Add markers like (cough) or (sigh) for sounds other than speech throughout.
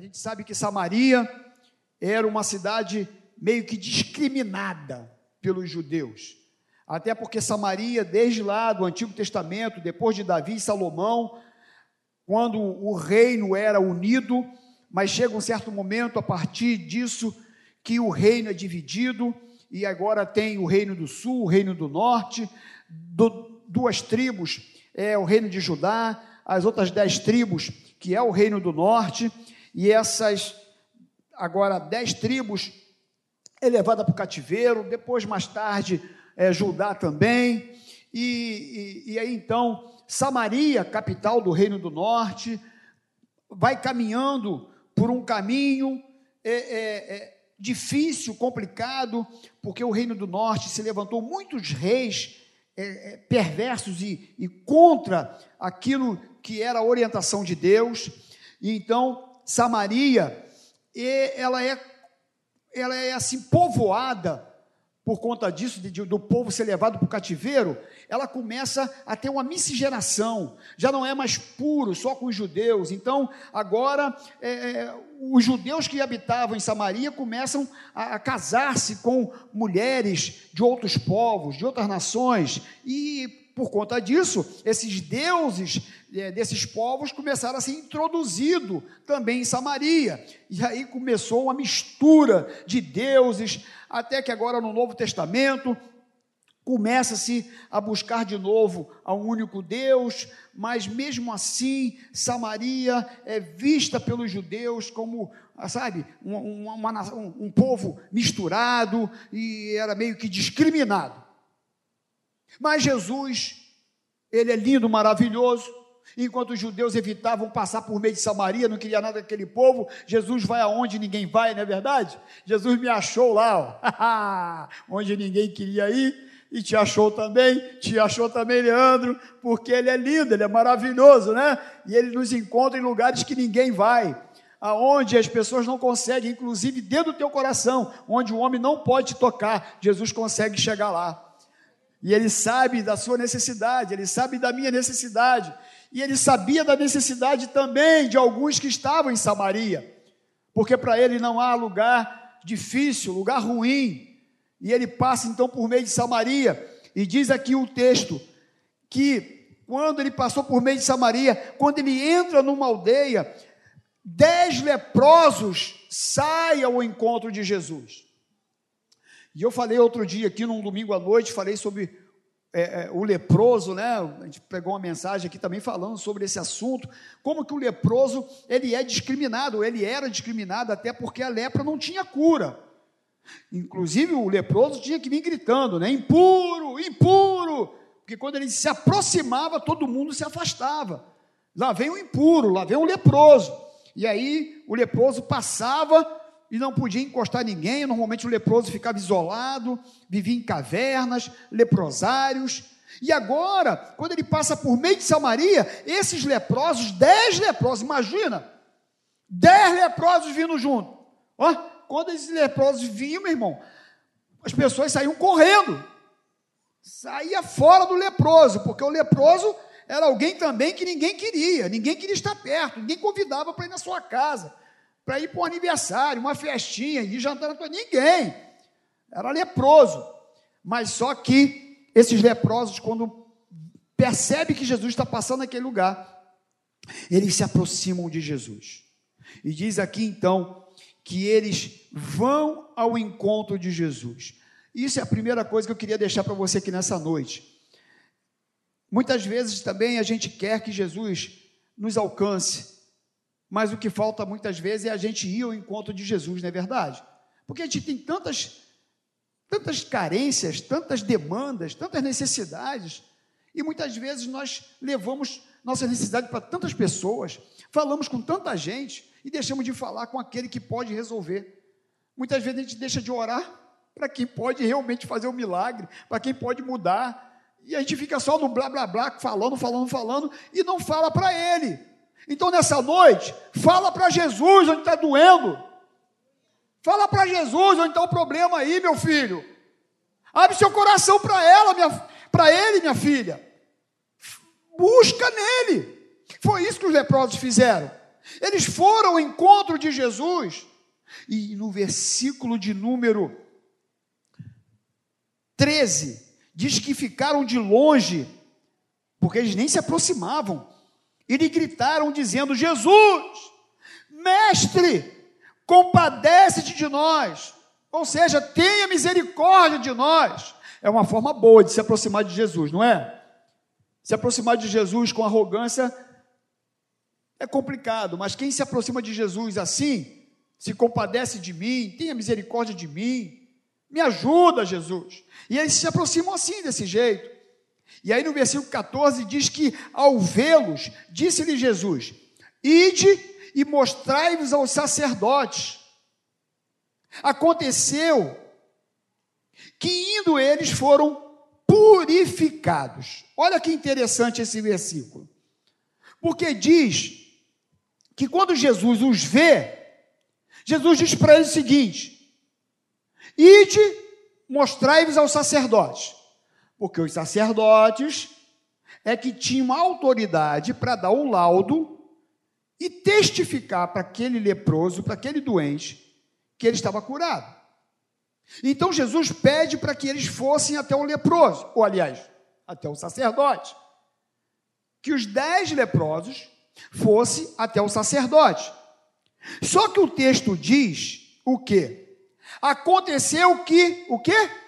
A gente sabe que Samaria era uma cidade meio que discriminada pelos judeus. Até porque Samaria, desde lá do Antigo Testamento, depois de Davi e Salomão, quando o reino era unido, mas chega um certo momento a partir disso que o reino é dividido e agora tem o reino do sul, o reino do norte, do, duas tribos, é o reino de Judá, as outras dez tribos, que é o reino do norte, e essas agora dez tribos é levada para o cativeiro, depois mais tarde é, Judá também, e, e, e aí então Samaria, capital do reino do norte, vai caminhando por um caminho é, é, é, difícil, complicado, porque o reino do norte se levantou muitos reis é, é, perversos e, e contra aquilo que era a orientação de Deus. E então Samaria, ela é, ela é assim povoada por conta disso, de, do povo ser levado para o cativeiro, ela começa a ter uma miscigenação, já não é mais puro, só com os judeus. Então, agora, é, é os judeus que habitavam em Samaria começam a, a casar-se com mulheres de outros povos, de outras nações, e por conta disso, esses deuses é, desses povos começaram a ser introduzidos também em Samaria. E aí começou uma mistura de deuses, até que agora no Novo Testamento começa-se a buscar de novo a um único Deus, mas mesmo assim, Samaria é vista pelos judeus como, sabe, um, uma, um, um povo misturado e era meio que discriminado. Mas Jesus, ele é lindo, maravilhoso. Enquanto os judeus evitavam passar por meio de Samaria, não queria nada daquele povo, Jesus vai aonde ninguém vai, não é verdade? Jesus me achou lá, ó, (laughs) onde ninguém queria ir, e te achou também, te achou também, Leandro, porque ele é lindo, ele é maravilhoso, né? E ele nos encontra em lugares que ninguém vai, aonde as pessoas não conseguem, inclusive dentro do teu coração, onde o homem não pode tocar, Jesus consegue chegar lá. E ele sabe da sua necessidade, ele sabe da minha necessidade, e ele sabia da necessidade também de alguns que estavam em Samaria, porque para ele não há lugar difícil, lugar ruim, e ele passa então por meio de Samaria, e diz aqui o texto que quando ele passou por meio de Samaria, quando ele entra numa aldeia, dez leprosos saem ao encontro de Jesus. E eu falei outro dia aqui, num domingo à noite, falei sobre é, é, o leproso, né? A gente pegou uma mensagem aqui também falando sobre esse assunto, como que o leproso ele é discriminado, ele era discriminado até porque a lepra não tinha cura. Inclusive o leproso tinha que vir gritando, né? Impuro, impuro, porque quando ele se aproximava, todo mundo se afastava. Lá vem o impuro, lá vem o leproso. E aí o leproso passava e não podia encostar ninguém. Normalmente o leproso ficava isolado, vivia em cavernas, leprosários. E agora, quando ele passa por meio de Samaria, esses leprosos, dez leprosos, imagina, dez leprosos vindo junto. Ó, quando esses leprosos vinham, meu irmão, as pessoas saíam correndo, saía fora do leproso, porque o leproso era alguém também que ninguém queria, ninguém queria estar perto, ninguém convidava para ir na sua casa para ir para um aniversário, uma festinha, e jantar para ninguém. Era leproso. Mas só que esses leprosos, quando percebem que Jesus está passando naquele lugar, eles se aproximam de Jesus. E diz aqui então que eles vão ao encontro de Jesus. Isso é a primeira coisa que eu queria deixar para você aqui nessa noite. Muitas vezes também a gente quer que Jesus nos alcance, mas o que falta muitas vezes é a gente ir ao encontro de Jesus, não é verdade? Porque a gente tem tantas, tantas carências, tantas demandas, tantas necessidades, e muitas vezes nós levamos nossa necessidade para tantas pessoas, falamos com tanta gente e deixamos de falar com aquele que pode resolver. Muitas vezes a gente deixa de orar para quem pode realmente fazer o um milagre, para quem pode mudar, e a gente fica só no blá blá blá, falando, falando, falando, e não fala para ele. Então, nessa noite, fala para Jesus onde está doendo. Fala para Jesus onde está o problema aí, meu filho. Abre seu coração para ela, para ele, minha filha. Busca nele. Foi isso que os leprosos fizeram. Eles foram ao encontro de Jesus. E no versículo de número 13, diz que ficaram de longe, porque eles nem se aproximavam, e lhe gritaram, dizendo: Jesus, mestre, compadece-te de nós, ou seja, tenha misericórdia de nós. É uma forma boa de se aproximar de Jesus, não é? Se aproximar de Jesus com arrogância é complicado, mas quem se aproxima de Jesus assim, se compadece de mim, tenha misericórdia de mim, me ajuda, Jesus. E eles se aproximam assim, desse jeito. E aí no versículo 14 diz que, ao vê-los, disse-lhe Jesus: Ide e mostrai-vos aos sacerdotes. Aconteceu que, indo eles, foram purificados. Olha que interessante esse versículo. Porque diz que quando Jesus os vê, Jesus diz para eles o seguinte: Ide, mostrai-vos aos sacerdotes, porque os sacerdotes é que tinham autoridade para dar o laudo e testificar para aquele leproso, para aquele doente, que ele estava curado. Então Jesus pede para que eles fossem até o leproso, ou aliás, até o sacerdote. Que os dez leprosos fossem até o sacerdote. Só que o texto diz o quê? Aconteceu que, o quê?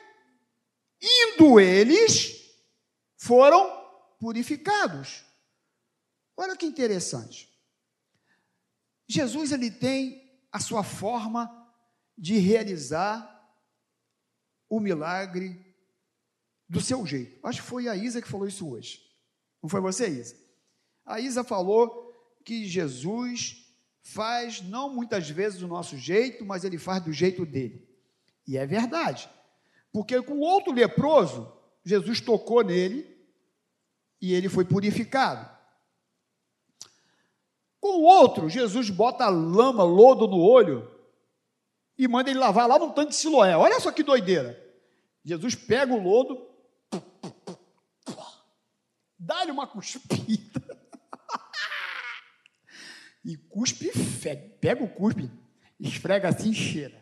Indo eles, foram purificados. Olha que interessante. Jesus ele tem a sua forma de realizar o milagre do seu jeito. Acho que foi a Isa que falou isso hoje. Não foi você, Isa? A Isa falou que Jesus faz não muitas vezes do nosso jeito, mas ele faz do jeito dele. E é verdade. Porque com outro leproso, Jesus tocou nele e ele foi purificado. Com o outro, Jesus bota lama, lodo no olho e manda ele lavar lá no tanque de Siloé. Olha só que doideira. Jesus pega o lodo, dá-lhe uma cuspida (laughs) e cuspe fede. Pega o cuspe, esfrega assim e cheira.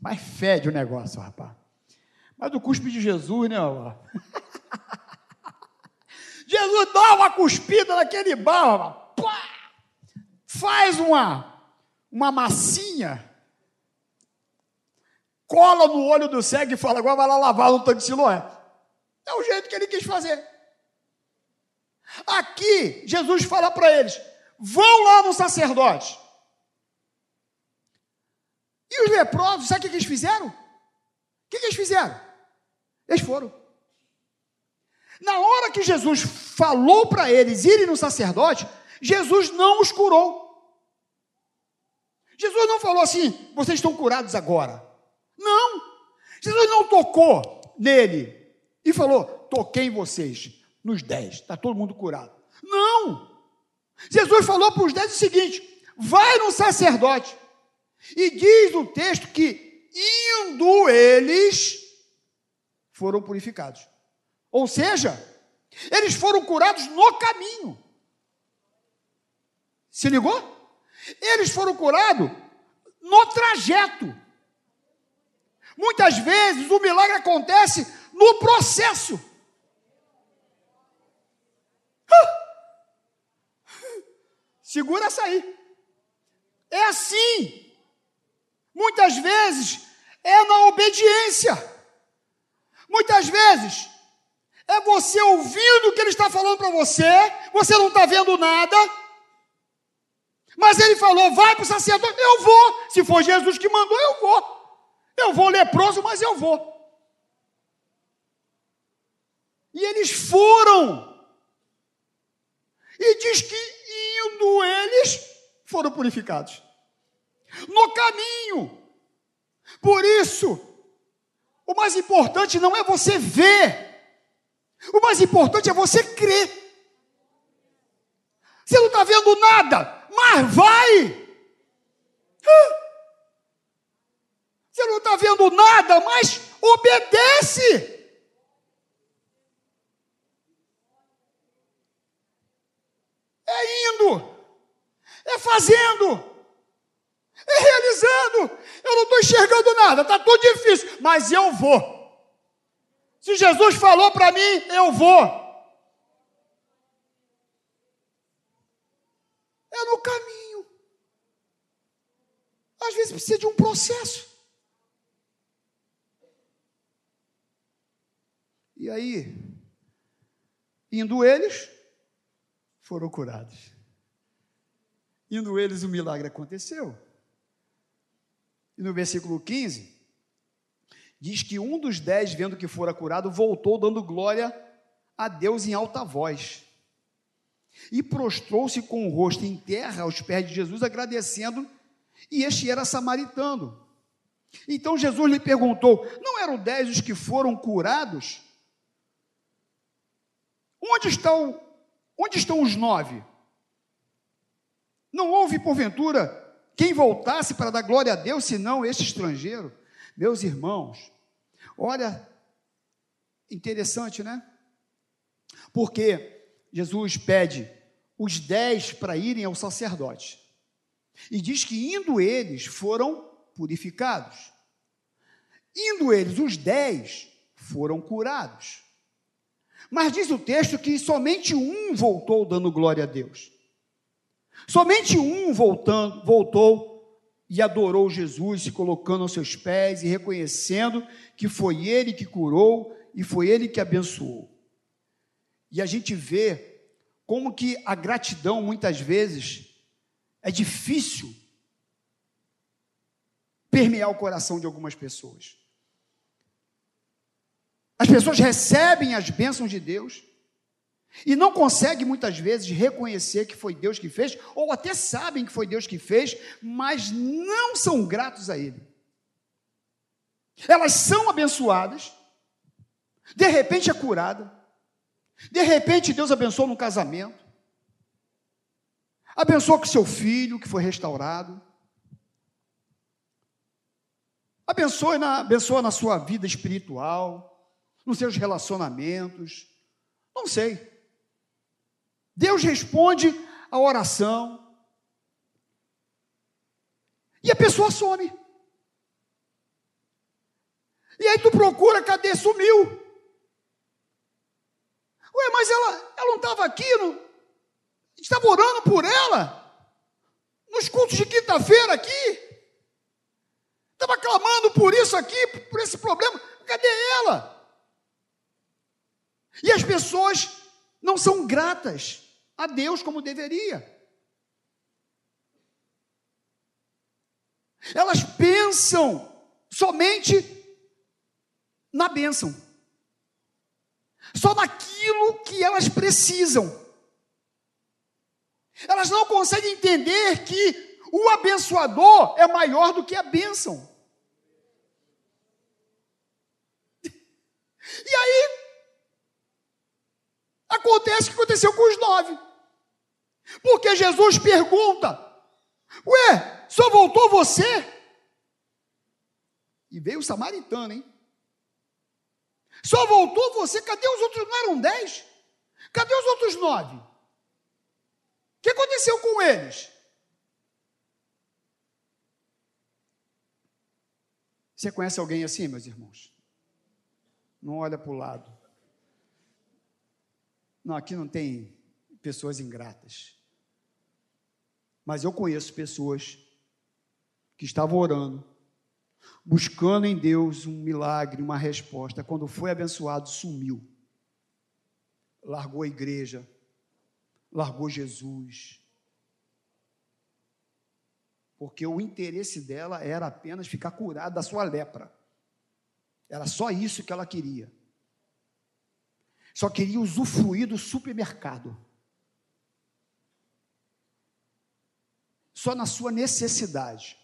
Mas fede o negócio, rapaz. Mas o cuspe de Jesus, né? (laughs) Jesus dá uma cuspida naquele barro, pá, faz uma, uma massinha, cola no olho do cego e fala: agora vai lá lavar no tanque de Siloé. É o jeito que ele quis fazer. Aqui, Jesus fala para eles: vão lá no sacerdote. E os leprosos, sabe o que eles fizeram? O que eles fizeram? Eles foram. Na hora que Jesus falou para eles irem no sacerdote, Jesus não os curou. Jesus não falou assim, vocês estão curados agora. Não. Jesus não tocou nele e falou, toquei em vocês, nos dez, está todo mundo curado. Não. Jesus falou para os dez o seguinte: vai no sacerdote. E diz o texto que, indo eles, foram purificados. Ou seja, eles foram curados no caminho. Se ligou? Eles foram curados no trajeto. Muitas vezes o milagre acontece no processo. Segura essa aí. É assim. Muitas vezes é na obediência. Muitas vezes é você ouvindo o que ele está falando para você, você não está vendo nada, mas ele falou: vai para o sacerdote, eu vou. Se for Jesus que mandou, eu vou. Eu vou leproso, mas eu vou. E eles foram. E diz que indo eles, foram purificados no caminho. Por isso, o mais importante não é você ver, o mais importante é você crer. Você não está vendo nada, mas vai. Você não está vendo nada, mas obedece. É indo. É fazendo. É realizando. Eu não estou enxergando nada, está tudo difícil, mas eu vou. Se Jesus falou para mim, eu vou. É no caminho. Às vezes precisa de um processo. E aí, indo eles, foram curados. Indo eles, o milagre aconteceu. E no versículo 15, diz que um dos dez, vendo que fora curado, voltou dando glória a Deus em alta voz. E prostrou-se com o rosto em terra aos pés de Jesus, agradecendo, e este era samaritano. Então Jesus lhe perguntou: Não eram dez os que foram curados? Onde estão, onde estão os nove? Não houve, porventura, quem voltasse para dar glória a Deus, senão este estrangeiro? Meus irmãos, olha, interessante, né? Porque Jesus pede os dez para irem ao sacerdote. E diz que indo eles foram purificados. Indo eles, os dez, foram curados. Mas diz o texto que somente um voltou dando glória a Deus. Somente um voltando, voltou e adorou Jesus, se colocando aos seus pés e reconhecendo que foi ele que curou e foi ele que abençoou. E a gente vê como que a gratidão muitas vezes é difícil permear o coração de algumas pessoas. As pessoas recebem as bênçãos de Deus, e não conseguem muitas vezes reconhecer que foi Deus que fez, ou até sabem que foi Deus que fez, mas não são gratos a Ele. Elas são abençoadas, de repente é curada, de repente Deus abençoou no casamento, abençoou com seu filho que foi restaurado, abençoa na, abençoa na sua vida espiritual, nos seus relacionamentos, não sei. Deus responde a oração. E a pessoa some. E aí tu procura, cadê? Sumiu. Ué, mas ela, ela não estava aqui, não, estava orando por ela, nos cultos de quinta-feira aqui. Estava clamando por isso aqui, por esse problema. Cadê ela? E as pessoas não são gratas a Deus como deveria. Elas pensam somente na bênção, só naquilo que elas precisam. Elas não conseguem entender que o abençoador é maior do que a bênção. E aí, acontece o que aconteceu com os nove. Porque Jesus pergunta: Ué, só voltou você? E veio o samaritano, hein? Só voltou você? Cadê os outros? Não eram dez? Cadê os outros nove? O que aconteceu com eles? Você conhece alguém assim, meus irmãos? Não olha para o lado. Não, aqui não tem pessoas ingratas. Mas eu conheço pessoas que estavam orando, buscando em Deus um milagre, uma resposta. Quando foi abençoado, sumiu. Largou a igreja, largou Jesus. Porque o interesse dela era apenas ficar curada da sua lepra. Era só isso que ela queria. Só queria usufruir do supermercado. Só na sua necessidade.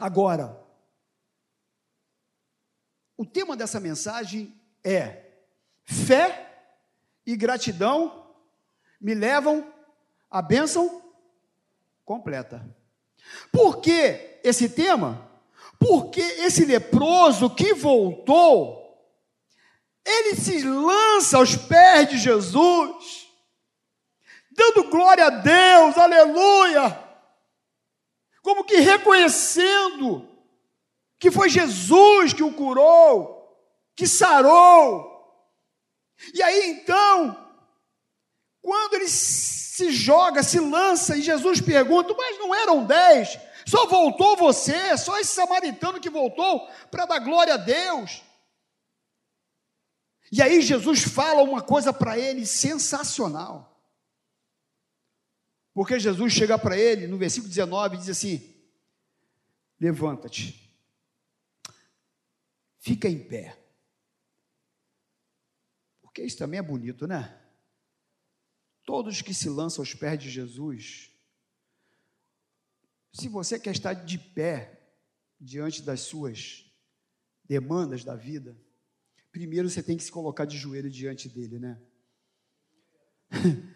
Agora, o tema dessa mensagem é: fé e gratidão me levam à bênção completa. Por que esse tema? Porque esse leproso que voltou, ele se lança aos pés de Jesus dando glória a Deus, aleluia, como que reconhecendo que foi Jesus que o curou, que sarou. E aí então, quando ele se joga, se lança, e Jesus pergunta: Mas não eram dez? Só voltou você, só esse samaritano que voltou para dar glória a Deus. E aí Jesus fala uma coisa para ele sensacional. Porque Jesus chega para ele no versículo 19 e diz assim: Levanta-te, fica em pé. Porque isso também é bonito, né? Todos que se lançam aos pés de Jesus, se você quer estar de pé diante das suas demandas da vida, primeiro você tem que se colocar de joelho diante dele, né? (laughs)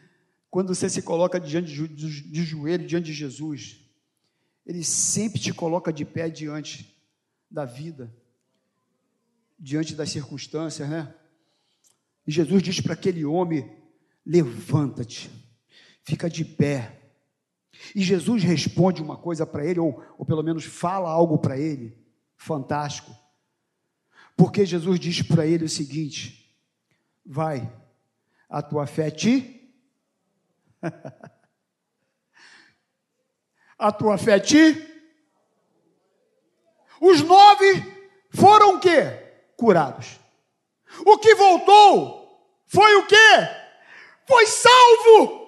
Quando você se coloca diante de, joelho diante de Jesus, ele sempre te coloca de pé diante da vida, diante das circunstâncias, né? E Jesus diz para aquele homem: levanta-te, fica de pé. E Jesus responde uma coisa para ele, ou, ou pelo menos fala algo para ele, fantástico. Porque Jesus diz para ele o seguinte: vai, a tua fé te. A tua fé te. Os nove foram o quê? Curados. O que voltou foi o quê? Foi salvo.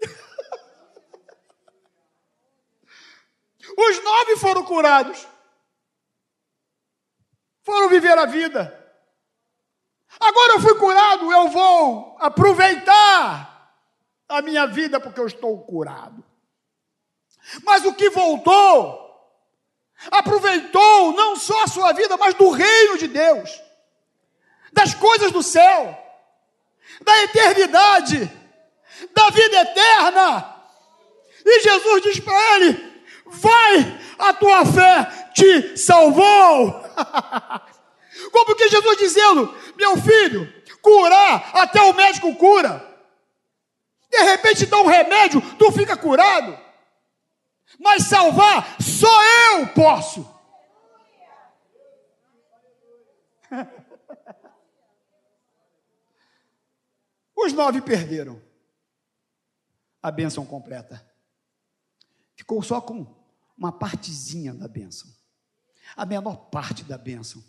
(laughs) Os nove foram curados. Foram viver a vida. Agora eu fui curado, eu vou aproveitar a minha vida porque eu estou curado. Mas o que voltou, aproveitou não só a sua vida, mas do reino de Deus, das coisas do céu, da eternidade, da vida eterna. E Jesus diz para ele: vai, a tua fé te salvou. (laughs) Como que Jesus dizendo, meu filho, curar, até o médico cura. De repente dá um remédio, tu fica curado. Mas salvar, só eu posso. (laughs) Os nove perderam a bênção completa. Ficou só com uma partezinha da bênção, a menor parte da bênção.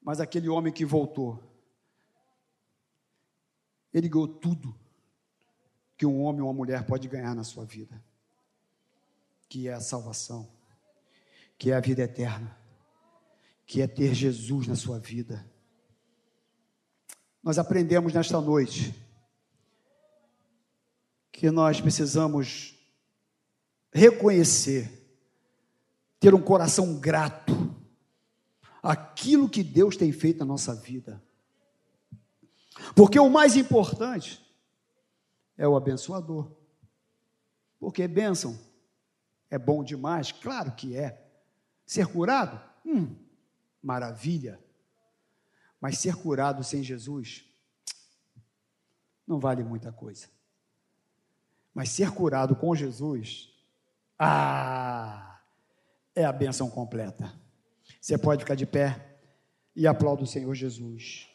Mas aquele homem que voltou, ele ganhou tudo que um homem ou uma mulher pode ganhar na sua vida, que é a salvação, que é a vida eterna, que é ter Jesus na sua vida. Nós aprendemos nesta noite que nós precisamos reconhecer, ter um coração grato aquilo que Deus tem feito na nossa vida. Porque o mais importante é o abençoador. Porque bênção é bom demais, claro que é. Ser curado, hum, maravilha. Mas ser curado sem Jesus não vale muita coisa. Mas ser curado com Jesus, ah, é a benção completa. Você pode ficar de pé e aplaudir o Senhor Jesus.